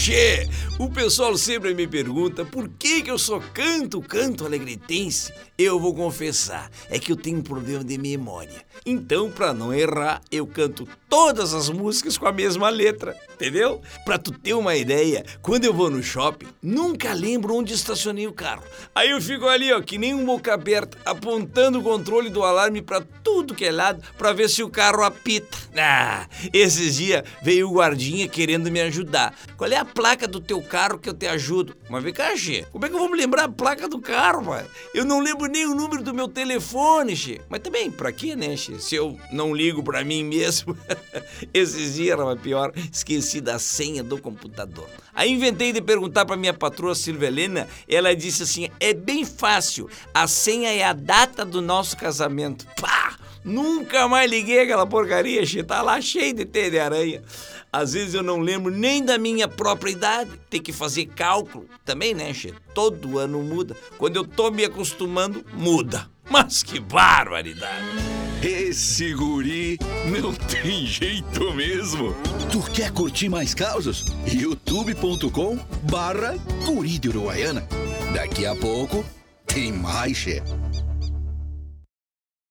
Che, o pessoal sempre me pergunta por que, que eu só canto canto alegretense. Eu vou confessar, é que eu tenho um problema de memória. Então, para não errar, eu canto todas as músicas com a mesma letra, entendeu? Pra tu ter uma ideia, quando eu vou no shopping, nunca lembro onde estacionei o carro. Aí eu fico ali, ó, que nem um boca aberta, apontando o controle do alarme para tudo que é lado, para ver se o carro apita. Ah, esses dias veio o guardinha querendo me ajudar. Qual é a placa do teu carro que eu te ajudo? Mas vem cá, Xê, como é que eu vou me lembrar a placa do carro, pai? Eu não lembro nem o número do meu telefone, Xê. Mas também, pra quê, né, Xê? Se eu não ligo pra mim mesmo. Esses dias era pior, esqueci da senha do computador. Aí inventei de perguntar pra minha patroa Silvia Helena, ela disse assim: é bem fácil, a senha é a data do nosso casamento. Pá! Nunca mais liguei aquela porcaria, Xê. Tá lá cheio de teia de aranha. Às vezes eu não lembro nem da minha própria idade. Tem que fazer cálculo. Também, né, Che? Todo ano muda. Quando eu tô me acostumando, muda. Mas que barbaridade! Esse guri não tem jeito mesmo. Tu quer curtir mais causas? youtube.com barra guri de Uruguaiana. Daqui a pouco tem mais, chefe.